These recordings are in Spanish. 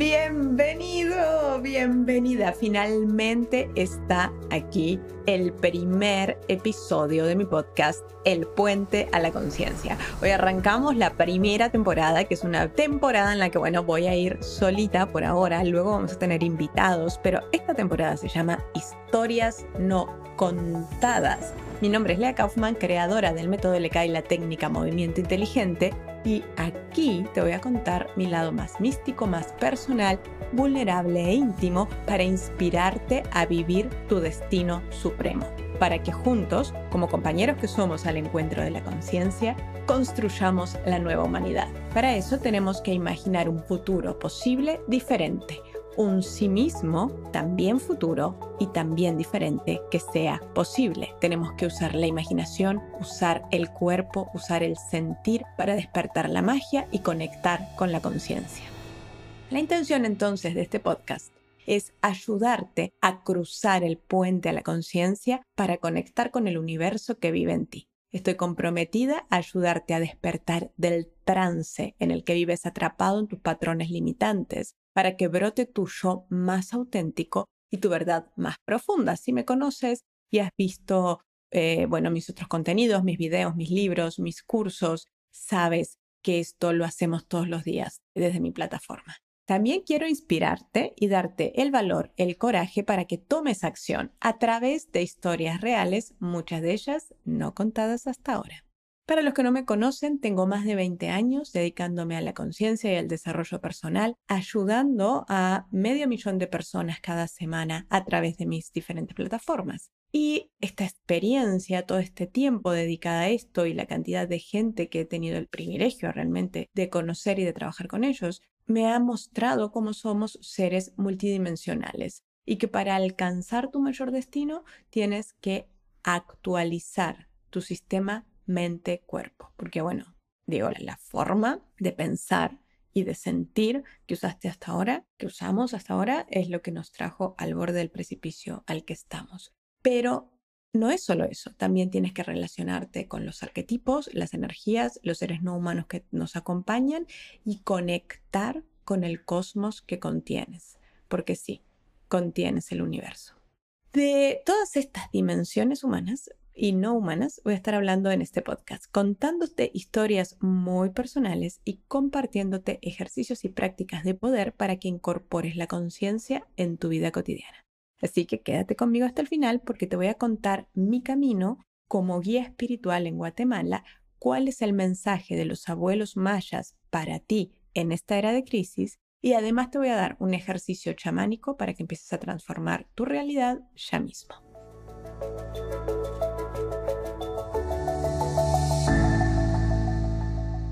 Bienvenido, bienvenida. Finalmente está aquí el primer episodio de mi podcast, El Puente a la Conciencia. Hoy arrancamos la primera temporada, que es una temporada en la que, bueno, voy a ir solita por ahora. Luego vamos a tener invitados, pero esta temporada se llama Historias no contadas. Mi nombre es Lea Kaufman, creadora del método LK y la técnica Movimiento Inteligente y aquí te voy a contar mi lado más místico, más personal, vulnerable e íntimo para inspirarte a vivir tu destino supremo, para que juntos, como compañeros que somos al encuentro de la conciencia, construyamos la nueva humanidad. Para eso tenemos que imaginar un futuro posible diferente un sí mismo también futuro y también diferente que sea posible. Tenemos que usar la imaginación, usar el cuerpo, usar el sentir para despertar la magia y conectar con la conciencia. La intención entonces de este podcast es ayudarte a cruzar el puente a la conciencia para conectar con el universo que vive en ti. Estoy comprometida a ayudarte a despertar del trance en el que vives atrapado en tus patrones limitantes, para que brote tu yo más auténtico y tu verdad más profunda. Si me conoces y has visto, eh, bueno, mis otros contenidos, mis videos, mis libros, mis cursos, sabes que esto lo hacemos todos los días desde mi plataforma. También quiero inspirarte y darte el valor, el coraje para que tomes acción a través de historias reales, muchas de ellas no contadas hasta ahora. Para los que no me conocen, tengo más de 20 años dedicándome a la conciencia y al desarrollo personal, ayudando a medio millón de personas cada semana a través de mis diferentes plataformas. Y esta experiencia, todo este tiempo dedicada a esto y la cantidad de gente que he tenido el privilegio realmente de conocer y de trabajar con ellos, me ha mostrado cómo somos seres multidimensionales y que para alcanzar tu mayor destino tienes que actualizar tu sistema mente-cuerpo. Porque bueno, digo, la forma de pensar y de sentir que usaste hasta ahora, que usamos hasta ahora, es lo que nos trajo al borde del precipicio al que estamos. Pero no es solo eso, también tienes que relacionarte con los arquetipos, las energías, los seres no humanos que nos acompañan y conectar con el cosmos que contienes, porque sí, contienes el universo. De todas estas dimensiones humanas, y no humanas voy a estar hablando en este podcast, contándote historias muy personales y compartiéndote ejercicios y prácticas de poder para que incorpores la conciencia en tu vida cotidiana. Así que quédate conmigo hasta el final porque te voy a contar mi camino como guía espiritual en Guatemala, cuál es el mensaje de los abuelos mayas para ti en esta era de crisis y además te voy a dar un ejercicio chamánico para que empieces a transformar tu realidad ya mismo.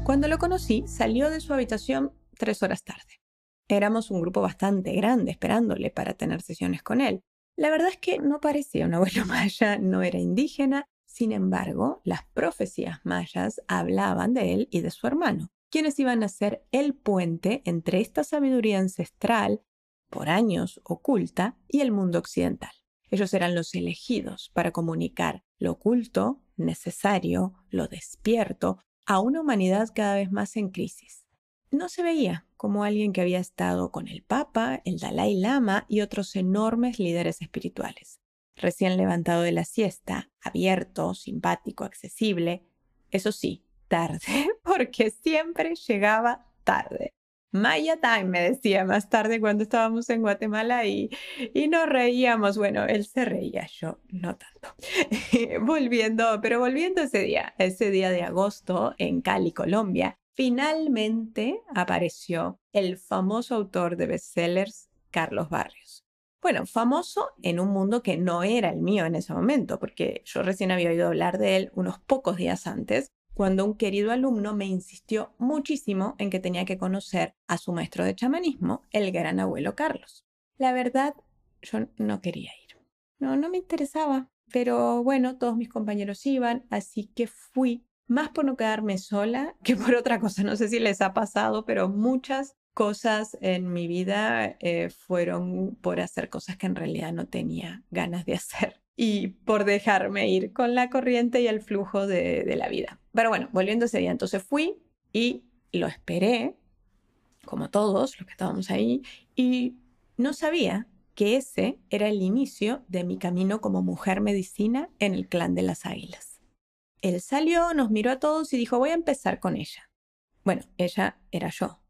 Cuando lo conocí, salió de su habitación tres horas tarde. Éramos un grupo bastante grande esperándole para tener sesiones con él. La verdad es que no parecía un abuelo maya, no era indígena, sin embargo, las profecías mayas hablaban de él y de su hermano, quienes iban a ser el puente entre esta sabiduría ancestral, por años oculta, y el mundo occidental. Ellos eran los elegidos para comunicar lo oculto, necesario, lo despierto, a una humanidad cada vez más en crisis. No se veía como alguien que había estado con el Papa, el Dalai Lama y otros enormes líderes espirituales. Recién levantado de la siesta, abierto, simpático, accesible, eso sí, tarde, porque siempre llegaba tarde. Maya Time, me decía más tarde cuando estábamos en Guatemala y, y nos reíamos. Bueno, él se reía, yo no tanto. volviendo, pero volviendo ese día, ese día de agosto en Cali, Colombia, finalmente apareció el famoso autor de bestsellers, Carlos Barrios. Bueno, famoso en un mundo que no era el mío en ese momento, porque yo recién había oído hablar de él unos pocos días antes, cuando un querido alumno me insistió muchísimo en que tenía que conocer a su maestro de chamanismo, el gran abuelo Carlos. La verdad, yo no quería ir. No, no me interesaba. Pero bueno, todos mis compañeros iban, así que fui, más por no quedarme sola que por otra cosa. No sé si les ha pasado, pero muchas cosas en mi vida eh, fueron por hacer cosas que en realidad no tenía ganas de hacer y por dejarme ir con la corriente y el flujo de, la vida. Pero bueno, volviendo ese día, entonces fui y lo esperé como todos los que estábamos ahí, y no sabía que ese era el inicio de mi camino como mujer medicina en el clan de las águilas. Él salió, nos miró a todos y dijo, voy a empezar con ella. Bueno, ella era yo.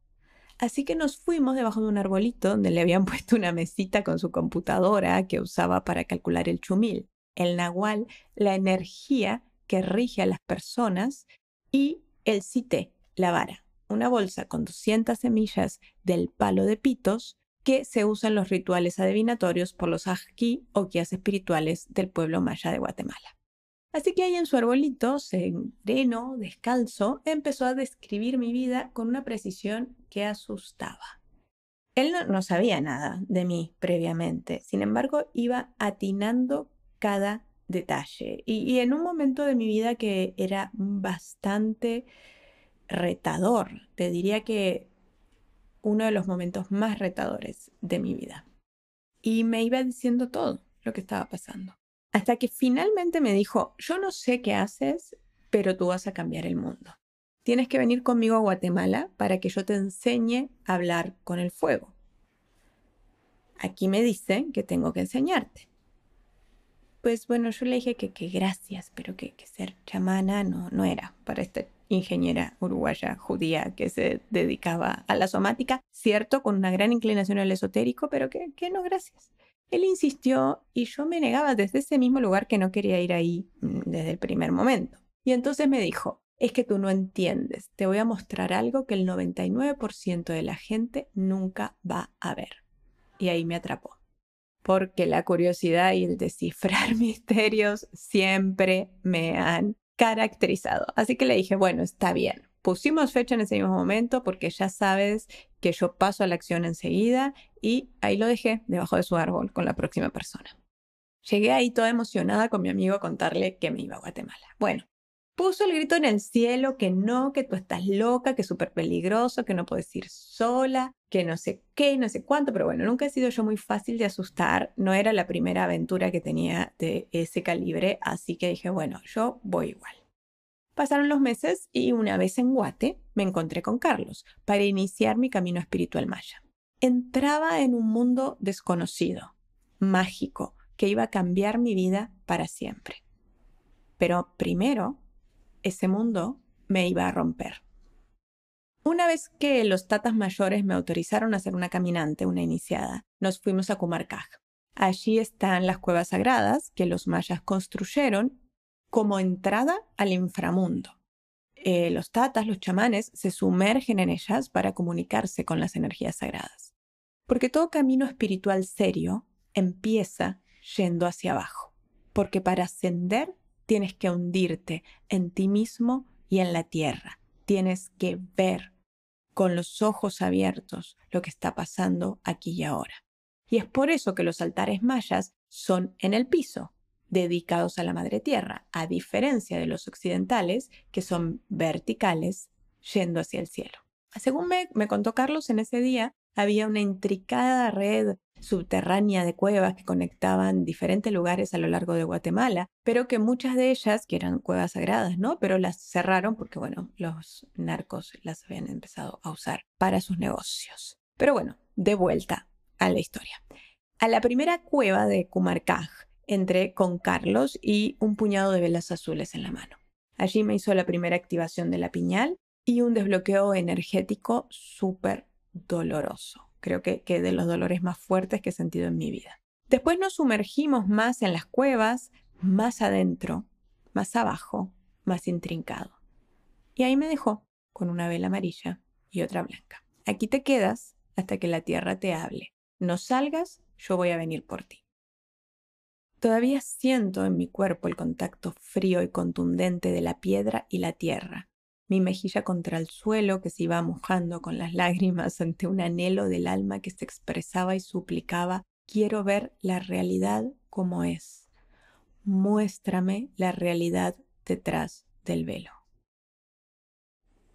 Así que nos fuimos debajo de un arbolito donde le habían puesto una mesita con su computadora que usaba para calcular el chumil, el nahual, la energía que rige a las personas y el cité, la vara, una bolsa con 200 semillas del palo de pitos que se usa en los rituales adivinatorios por los ajquí o guías espirituales del pueblo maya de Guatemala. Así que ahí en su arbolito, sereno, descalzo, empezó a describir mi vida con una precisión que asustaba. Él no, sabía nada de mí previamente, sin embargo iba atinando cada detalle. y, en un momento de mi vida que era bastante retador, te diría que uno de los momentos más retadores de mi vida. Y me iba diciendo todo lo que estaba pasando. Hasta que finalmente me dijo, yo no sé qué haces, pero tú vas a cambiar el mundo. Tienes que venir conmigo a Guatemala para que yo te enseñe a hablar con el fuego. Aquí me dicen que tengo que enseñarte. Pues bueno, yo le dije que, que gracias, pero que, que, ser chamana no, no era para esta ingeniera uruguaya judía que se dedicaba a la somática, cierto, con una gran inclinación al esotérico, pero que, que no, gracias. Él insistió y yo me negaba desde ese mismo lugar que no quería ir ahí mm, desde el primer momento. Y entonces me dijo, es que tú no entiendes, te voy a mostrar algo que el 99% de la gente nunca va a ver. Y ahí me atrapó. Porque la curiosidad y el descifrar misterios siempre me han caracterizado. Así que le dije, bueno, está bien. Pusimos fecha en ese mismo momento porque ya sabes que yo paso a la acción enseguida y ahí lo dejé debajo de su árbol con la próxima persona. Llegué ahí toda emocionada con mi amigo a contarle que me iba a Guatemala. Bueno, puso el grito en el cielo que no, que tú estás loca, que es súper peligroso, que no puedes ir sola, que no sé qué, no sé cuánto, pero bueno, nunca he sido yo muy fácil de asustar, no era la primera aventura que tenía de ese calibre, así que dije, bueno, yo voy igual. Pasaron los meses y una vez en Guate me encontré con Carlos para iniciar mi camino espiritual maya. Entraba en un mundo desconocido, mágico, que iba a cambiar mi vida para siempre. Pero primero, ese mundo me iba a romper. Una vez que los tatas mayores me autorizaron a ser una caminante, una iniciada, nos fuimos a Kumarkaj. Allí están las cuevas sagradas que los mayas construyeron como entrada al inframundo. Eh, los tatas, los chamanes, se sumergen en ellas para comunicarse con las energías sagradas. Porque todo camino espiritual serio empieza yendo hacia abajo. Porque para ascender tienes que hundirte en ti mismo y en la tierra. Tienes que ver con los ojos abiertos lo que está pasando aquí y ahora. Y es por eso que los altares mayas son en el piso, dedicados a la madre tierra, a diferencia de los occidentales, que son verticales, yendo hacia el cielo. Según me, contó Carlos, en ese día había una intricada red subterránea de cuevas que conectaban diferentes lugares a lo largo de Guatemala, pero que muchas de ellas, que eran cuevas sagradas, ¿no? Pero las cerraron porque, bueno, los narcos las habían empezado a usar para sus negocios. Pero bueno, de vuelta a la historia. A la primera cueva de Cumarcaj entré con Carlos y un puñado de velas azules en la mano. Allí me hizo la primera activación de la piñal y un desbloqueo energético súper doloroso. Creo que, que de los dolores más fuertes que he sentido en mi vida. Después nos sumergimos más en las cuevas, más adentro, más abajo, más intrincado. Y ahí me dejó con una vela amarilla y otra blanca. Aquí te quedas hasta que la tierra te hable. No salgas, yo voy a venir por ti. Todavía siento en mi cuerpo el contacto frío y contundente de la piedra y la tierra, mi mejilla contra el suelo que se iba mojando con las lágrimas ante un anhelo del alma que se expresaba y suplicaba, quiero ver la realidad como es. Muéstrame la realidad detrás del velo.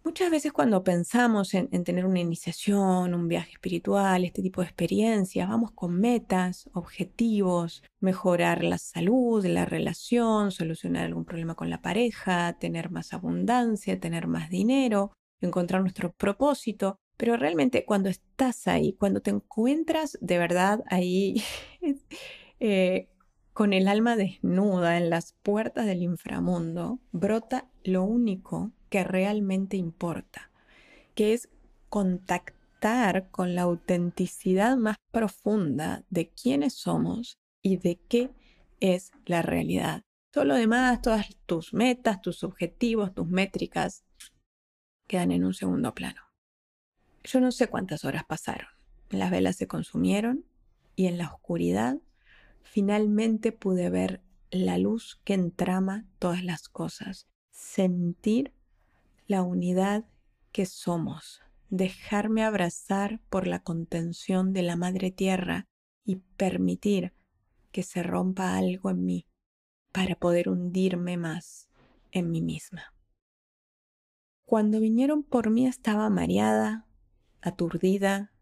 Muchas veces cuando pensamos en, tener una iniciación, un viaje espiritual, este tipo de experiencias, vamos con metas, objetivos, mejorar la salud, la relación, solucionar algún problema con la pareja, tener más abundancia, tener más dinero, encontrar nuestro propósito. Pero realmente cuando estás ahí, cuando te encuentras de verdad ahí eh, con el alma desnuda en las puertas del inframundo, brota lo único que realmente importa, que es contactar con la autenticidad más profunda de quiénes somos y de qué es la realidad. Todo lo demás, todas tus metas, tus objetivos, tus métricas, quedan en un segundo plano. Yo no sé cuántas horas pasaron. Las velas se consumieron y en la oscuridad finalmente pude ver la luz que entrama todas las cosas, sentir la unidad que somos, dejarme abrazar por la contención de la Madre Tierra y permitir que se rompa algo en mí para poder hundirme más en mí misma. Cuando vinieron por mí estaba mareada, aturdida,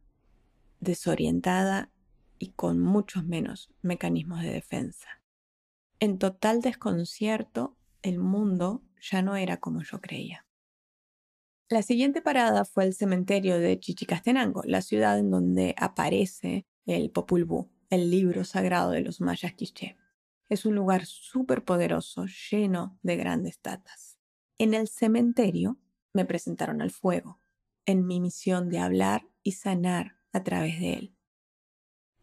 desorientada y con muchos menos mecanismos de defensa. En total desconcierto, el mundo ya no era como yo creía. La siguiente parada fue el cementerio de Chichicastenango, la ciudad en donde aparece el Popul Vuh, el libro sagrado de los mayas quiché. Es un lugar súper poderoso, lleno de grandes tatas. En el cementerio me presentaron al fuego, en mi misión de hablar y sanar a través de él.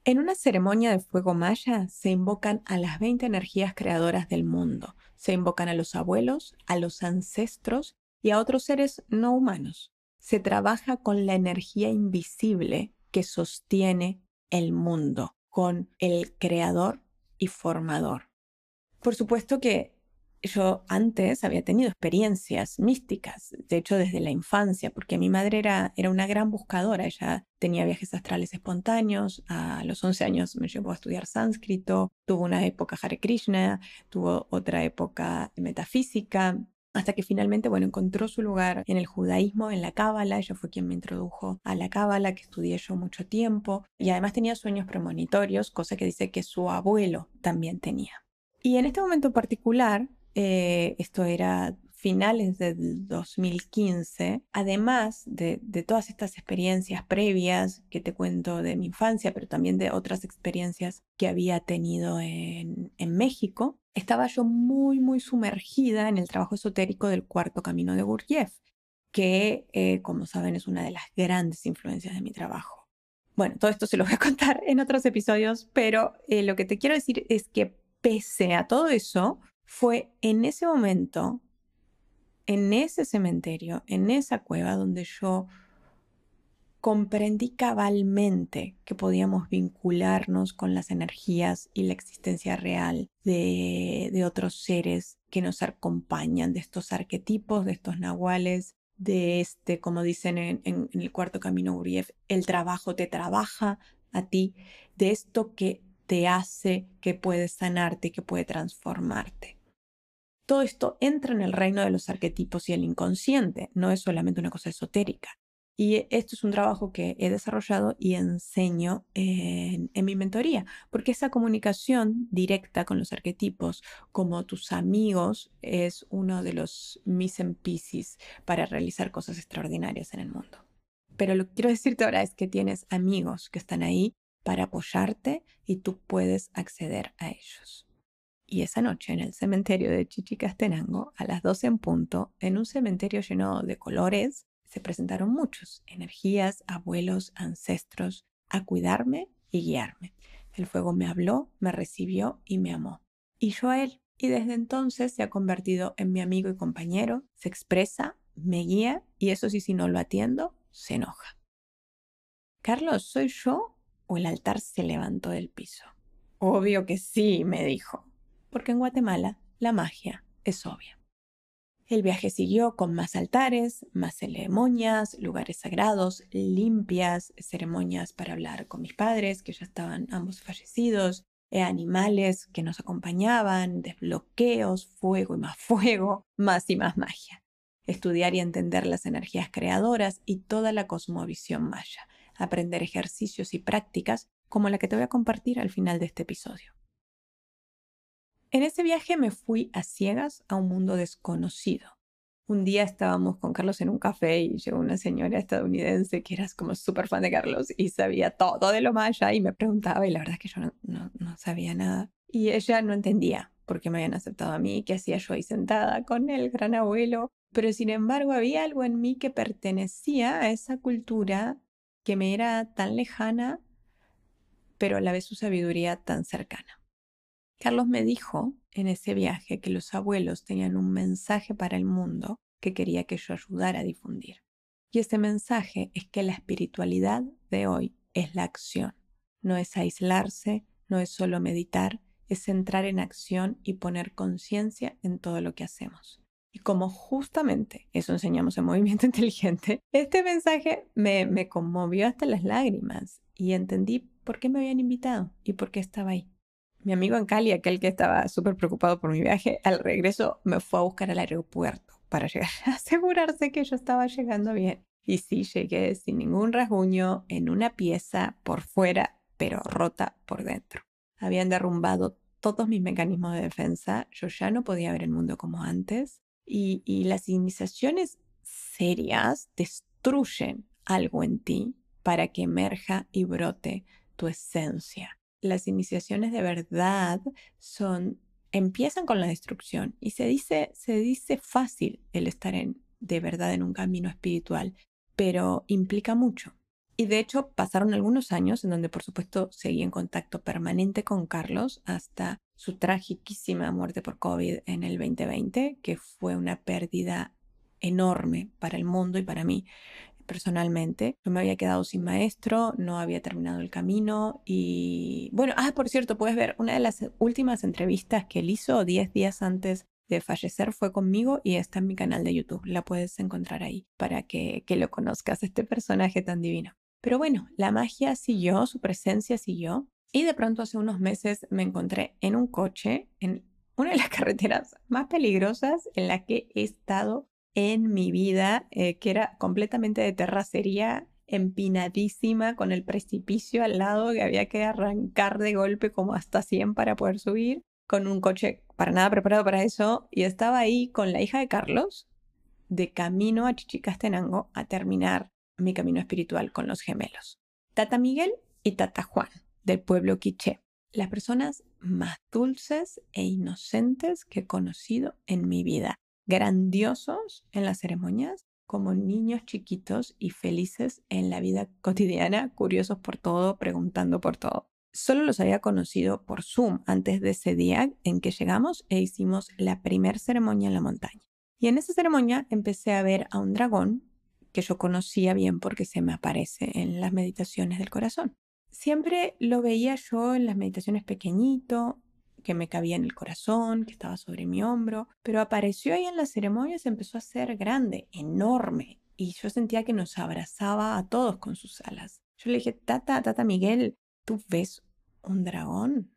En una ceremonia de fuego maya se invocan a las 20 energías creadoras del mundo. Se invocan a los abuelos, a los ancestros y a otros seres no humanos. Se trabaja con la energía invisible que sostiene el mundo, con el creador y formador. Por supuesto que yo antes había tenido experiencias místicas, de hecho desde la infancia, porque mi madre era, era una gran buscadora, ella tenía viajes astrales espontáneos, a los 11 años me llevó a estudiar sánscrito, tuvo una época Hare Krishna, tuvo otra época metafísica, hasta que finalmente, bueno, encontró su lugar en el judaísmo, en la cábala, ella fue quien me introdujo a la cábala, que estudié yo mucho tiempo, y además tenía sueños premonitorios, cosa que dice que su abuelo también tenía. Y en este momento particular, eh, esto era finales del 2015, además de, todas estas experiencias previas que te cuento de mi infancia, pero también de otras experiencias que había tenido en, México, estaba yo muy, muy sumergida en el trabajo esotérico del cuarto camino de Gurdjieff, que, eh, como saben, es una de las grandes influencias de mi trabajo. Bueno, todo esto se lo voy a contar en otros episodios, pero eh, lo que te quiero decir es que pese a todo eso, fue en ese momento en ese cementerio, en esa cueva donde yo comprendí cabalmente que podíamos vincularnos con las energías y la existencia real de, otros seres que nos acompañan, de estos arquetipos, de estos nahuales, de este, como dicen en, el cuarto camino Urief, el trabajo te trabaja a ti, de esto que te hace, que puede sanarte, que puede transformarte todo esto entra en el reino de los arquetipos y el inconsciente, no es solamente una cosa esotérica. Y esto es un trabajo que he desarrollado y enseño en, mi mentoría, porque esa comunicación directa con los arquetipos, como tus amigos, es uno de los mis piscis para realizar cosas extraordinarias en el mundo. Pero lo que quiero decirte ahora es que tienes amigos que están ahí para apoyarte y tú puedes acceder a ellos. Y esa noche en el cementerio de Chichicastenango, a las 12 en punto, en un cementerio lleno de colores, se presentaron muchos, energías, abuelos, ancestros, a cuidarme y guiarme. El fuego me habló, me recibió y me amó. Y yo a él. Y desde entonces se ha convertido en mi amigo y compañero, se expresa, me guía y eso sí, si no lo atiendo, se enoja. Carlos, ¿soy yo o el altar se levantó del piso? Obvio que sí, me dijo porque en Guatemala la magia es obvia. El viaje siguió con más altares, más ceremonias, lugares sagrados, limpias, ceremonias para hablar con mis padres, que ya estaban ambos fallecidos, eh, animales que nos acompañaban, desbloqueos, fuego y más fuego, más y más magia. Estudiar y entender las energías creadoras y toda la cosmovisión maya. Aprender ejercicios y prácticas como la que te voy a compartir al final de este episodio. En ese viaje me fui a ciegas a un mundo desconocido, Un día estábamos con Carlos en un café y llegó una señora estadounidense que era como súper fan de Carlos y sabía todo de lo maya y me preguntaba y la verdad es que yo no, no, sabía nada. Y ella no entendía por qué me habían aceptado a mí, qué hacía yo ahí sentada con el gran abuelo. Pero sin embargo había algo en mí que pertenecía a esa cultura que me era tan lejana, pero a la vez su sabiduría tan cercana. Carlos me dijo en ese viaje que los abuelos tenían un mensaje para el mundo que quería que yo ayudara a difundir. Y ese mensaje es que la espiritualidad de hoy es la acción. No es aislarse, no es solo meditar, es entrar en acción y poner conciencia en todo lo que hacemos. Y como justamente eso enseñamos en Movimiento Inteligente, este mensaje me, me conmovió hasta las lágrimas y entendí por qué me habían invitado y por qué estaba ahí. Mi amigo en Cali, aquel que estaba súper preocupado por mi viaje, al regreso me fue a buscar al aeropuerto para llegar asegurarse que yo estaba llegando bien. Y sí, llegué sin ningún rasguño, en una pieza por fuera, pero rota por dentro. Habían derrumbado todos mis mecanismos de defensa, yo ya no podía ver el mundo como antes, y, y las iniciaciones serias destruyen algo en ti para que emerja y brote tu esencia las iniciaciones de verdad son empiezan con la destrucción y se dice se dice fácil el estar en de verdad en un camino espiritual, pero implica mucho. Y de hecho pasaron algunos años en donde por supuesto seguí en contacto permanente con Carlos hasta su trágicísima muerte por COVID en el 2020, que fue una pérdida enorme para el mundo y para mí personalmente. Yo me había quedado sin maestro, no había terminado el camino y bueno, ah, por cierto, puedes ver una de las últimas entrevistas que él hizo 10 días antes de fallecer fue conmigo y está en mi canal de YouTube. La puedes encontrar ahí para que, que lo conozcas, este personaje tan divino. Pero bueno, la magia siguió, su presencia siguió y de pronto hace unos meses me encontré en un coche en una de las carreteras más peligrosas en la que he estado en mi vida, eh, que era completamente de terracería, empinadísima, con el precipicio al lado, que había que arrancar de golpe como hasta 100 para poder subir, con un coche para nada preparado para eso, y estaba ahí con la hija de Carlos, de camino a Chichicastenango a terminar mi camino espiritual con los gemelos. Tata Miguel y Tata Juan, del pueblo quiché, las personas más dulces e inocentes que he conocido en mi vida grandiosos en las ceremonias como niños chiquitos y felices en la vida cotidiana, curiosos por todo, preguntando por todo. Solo los había conocido por Zoom antes de ese día en que llegamos e hicimos la primera ceremonia en la montaña. Y en esa ceremonia empecé a ver a un dragón que yo conocía bien porque se me aparece en las meditaciones del corazón. Siempre lo veía yo en las meditaciones pequeñito, que me cabía en el corazón, que estaba sobre mi hombro, pero apareció ahí en la ceremonia se empezó a hacer grande, enorme, y yo sentía que nos abrazaba a todos con sus alas. Yo le dije, Tata, Tata Miguel, ¿tú ves un dragón?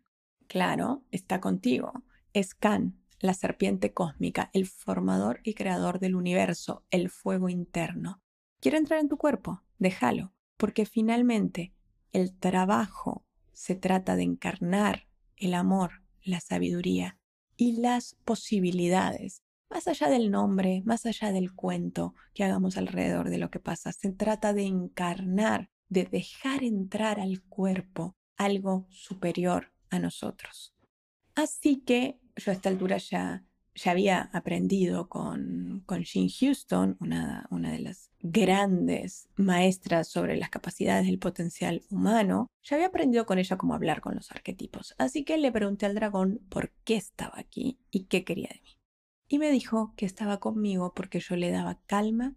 Claro, está contigo. Es Can, la serpiente cósmica, el formador y creador del universo, el fuego interno. Quiere entrar en tu cuerpo, déjalo, porque finalmente el trabajo se trata de encarnar el amor la sabiduría y las posibilidades. Más allá del nombre, más allá del cuento que hagamos alrededor de lo que pasa, se trata de encarnar, de dejar entrar al cuerpo algo superior a nosotros. Así que yo a esta altura ya ya había aprendido con, con Jean Houston, una, una de las grandes maestras sobre las capacidades del potencial humano, ya había aprendido con ella cómo hablar con los arquetipos. Así que le pregunté al dragón por qué estaba aquí y qué quería de mí. Y me dijo que estaba conmigo porque yo le daba calma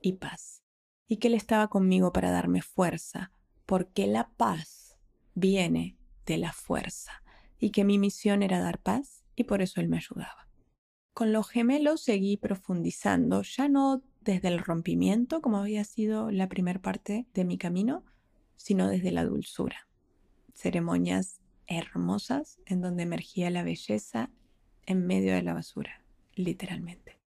y paz. Y que él estaba conmigo para darme fuerza, porque la paz viene de la fuerza. Y que mi misión era dar paz y por eso él me ayudaba. Con los gemelos seguí profundizando, ya no desde el rompimiento, como había sido la primera parte de mi camino, sino desde la dulzura. Ceremonias hermosas en donde emergía la belleza en medio de la basura, literalmente.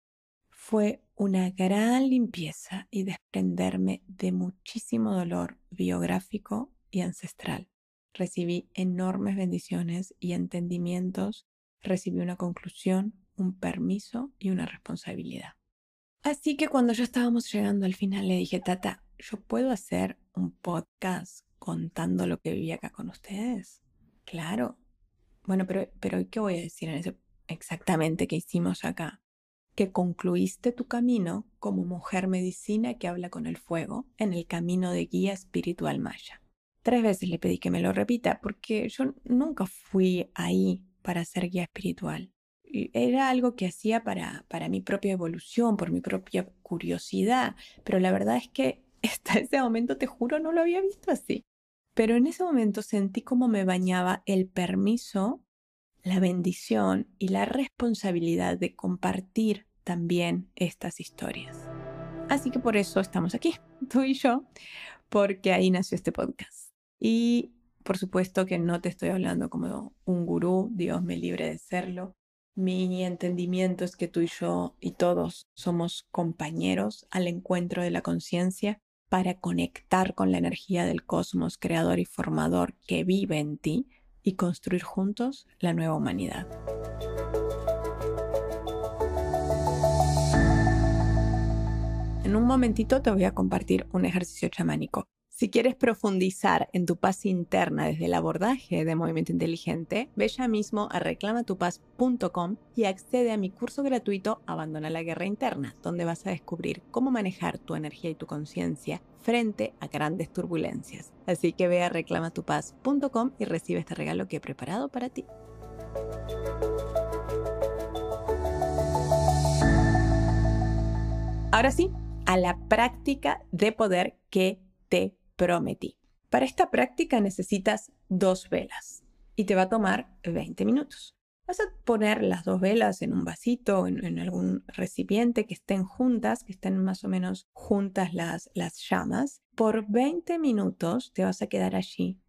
Fue una gran limpieza y desprenderme de muchísimo dolor biográfico y ancestral. Recibí enormes bendiciones y entendimientos, recibí una conclusión un permiso y una responsabilidad. Así que cuando ya estábamos llegando al final le dije, Tata, ¿yo puedo hacer un podcast contando lo que viví acá con ustedes? Claro. Bueno, pero, pero ¿qué voy a decir en ese exactamente que hicimos acá? Que concluiste tu camino como mujer medicina que habla con el fuego en el camino de guía espiritual maya. Tres veces le pedí que me lo repita porque yo nunca fui ahí para ser guía espiritual. Era algo que hacía para, para mi propia evolución, por mi propia curiosidad, pero la verdad es que hasta ese momento, te juro, no lo había visto así. Pero en ese momento sentí como me bañaba el permiso, la bendición y la responsabilidad de compartir también estas historias. Así que por eso estamos aquí, tú y yo, porque ahí nació este podcast. Y por supuesto que no te estoy hablando como un gurú, Dios me libre de serlo. Mi entendimiento es que tú y yo y todos somos compañeros al encuentro de la conciencia para conectar con la energía del cosmos creador y formador que vive en ti y construir juntos la nueva humanidad. En un momentito te voy a compartir un ejercicio chamánico. Si quieres profundizar en tu paz interna desde el abordaje de movimiento inteligente, ve ya mismo a reclamatupaz.com y accede a mi curso gratuito Abandona la guerra interna, donde vas a descubrir cómo manejar tu energía y tu conciencia frente a grandes turbulencias. Así que ve a reclamatupaz.com y recibe este regalo que he preparado para ti. Ahora sí, a la práctica de poder que te prometí. Para esta práctica necesitas dos velas y te va a tomar 20 minutos. Vas a poner las dos velas en un vasito, en, en algún recipiente que estén juntas, que estén más o menos juntas las, las llamas. Por 20 minutos te vas a quedar allí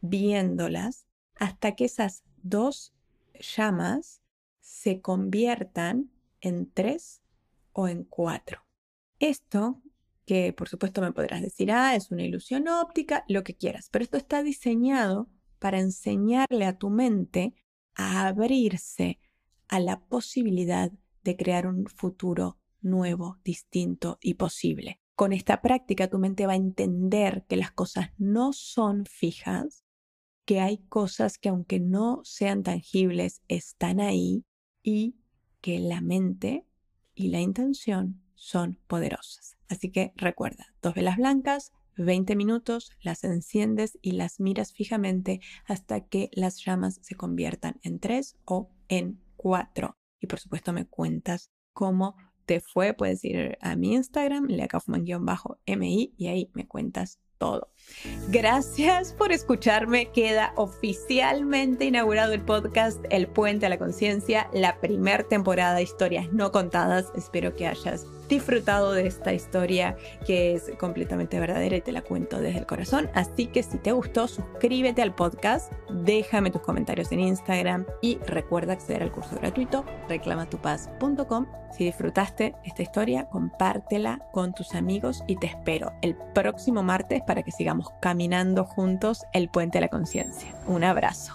viéndolas hasta que esas dos llamas se conviertan en tres o en cuatro. Esto que por supuesto me podrás decir, ah, es una ilusión óptica, lo que quieras, pero esto está diseñado para enseñarle a tu mente a abrirse a la posibilidad de crear un futuro nuevo, distinto y posible. Con esta práctica tu mente va a entender que las cosas no son fijas, que hay cosas que aunque no sean tangibles, están ahí y que la mente y la intención son poderosas. Así que recuerda, dos velas blancas, 20 minutos, las enciendes y las miras fijamente hasta que las llamas se conviertan en tres o en cuatro. Y por supuesto me cuentas cómo te fue. Puedes ir a mi Instagram, leakaufman-mi, y ahí me cuentas todo. Gracias por escucharme. Queda oficialmente inaugurado el podcast El Puente a la Conciencia, la primera temporada de historias no contadas. Espero que hayas disfrutado de esta historia que es completamente verdadera y te la cuento desde el corazón. Así que si te gustó, suscríbete al podcast, déjame tus comentarios en Instagram y recuerda acceder al curso gratuito reclamatupaz.com. Si disfrutaste esta historia, compártela con tus amigos y te espero el próximo martes para que sigamos caminando juntos el puente a la conciencia. Un abrazo.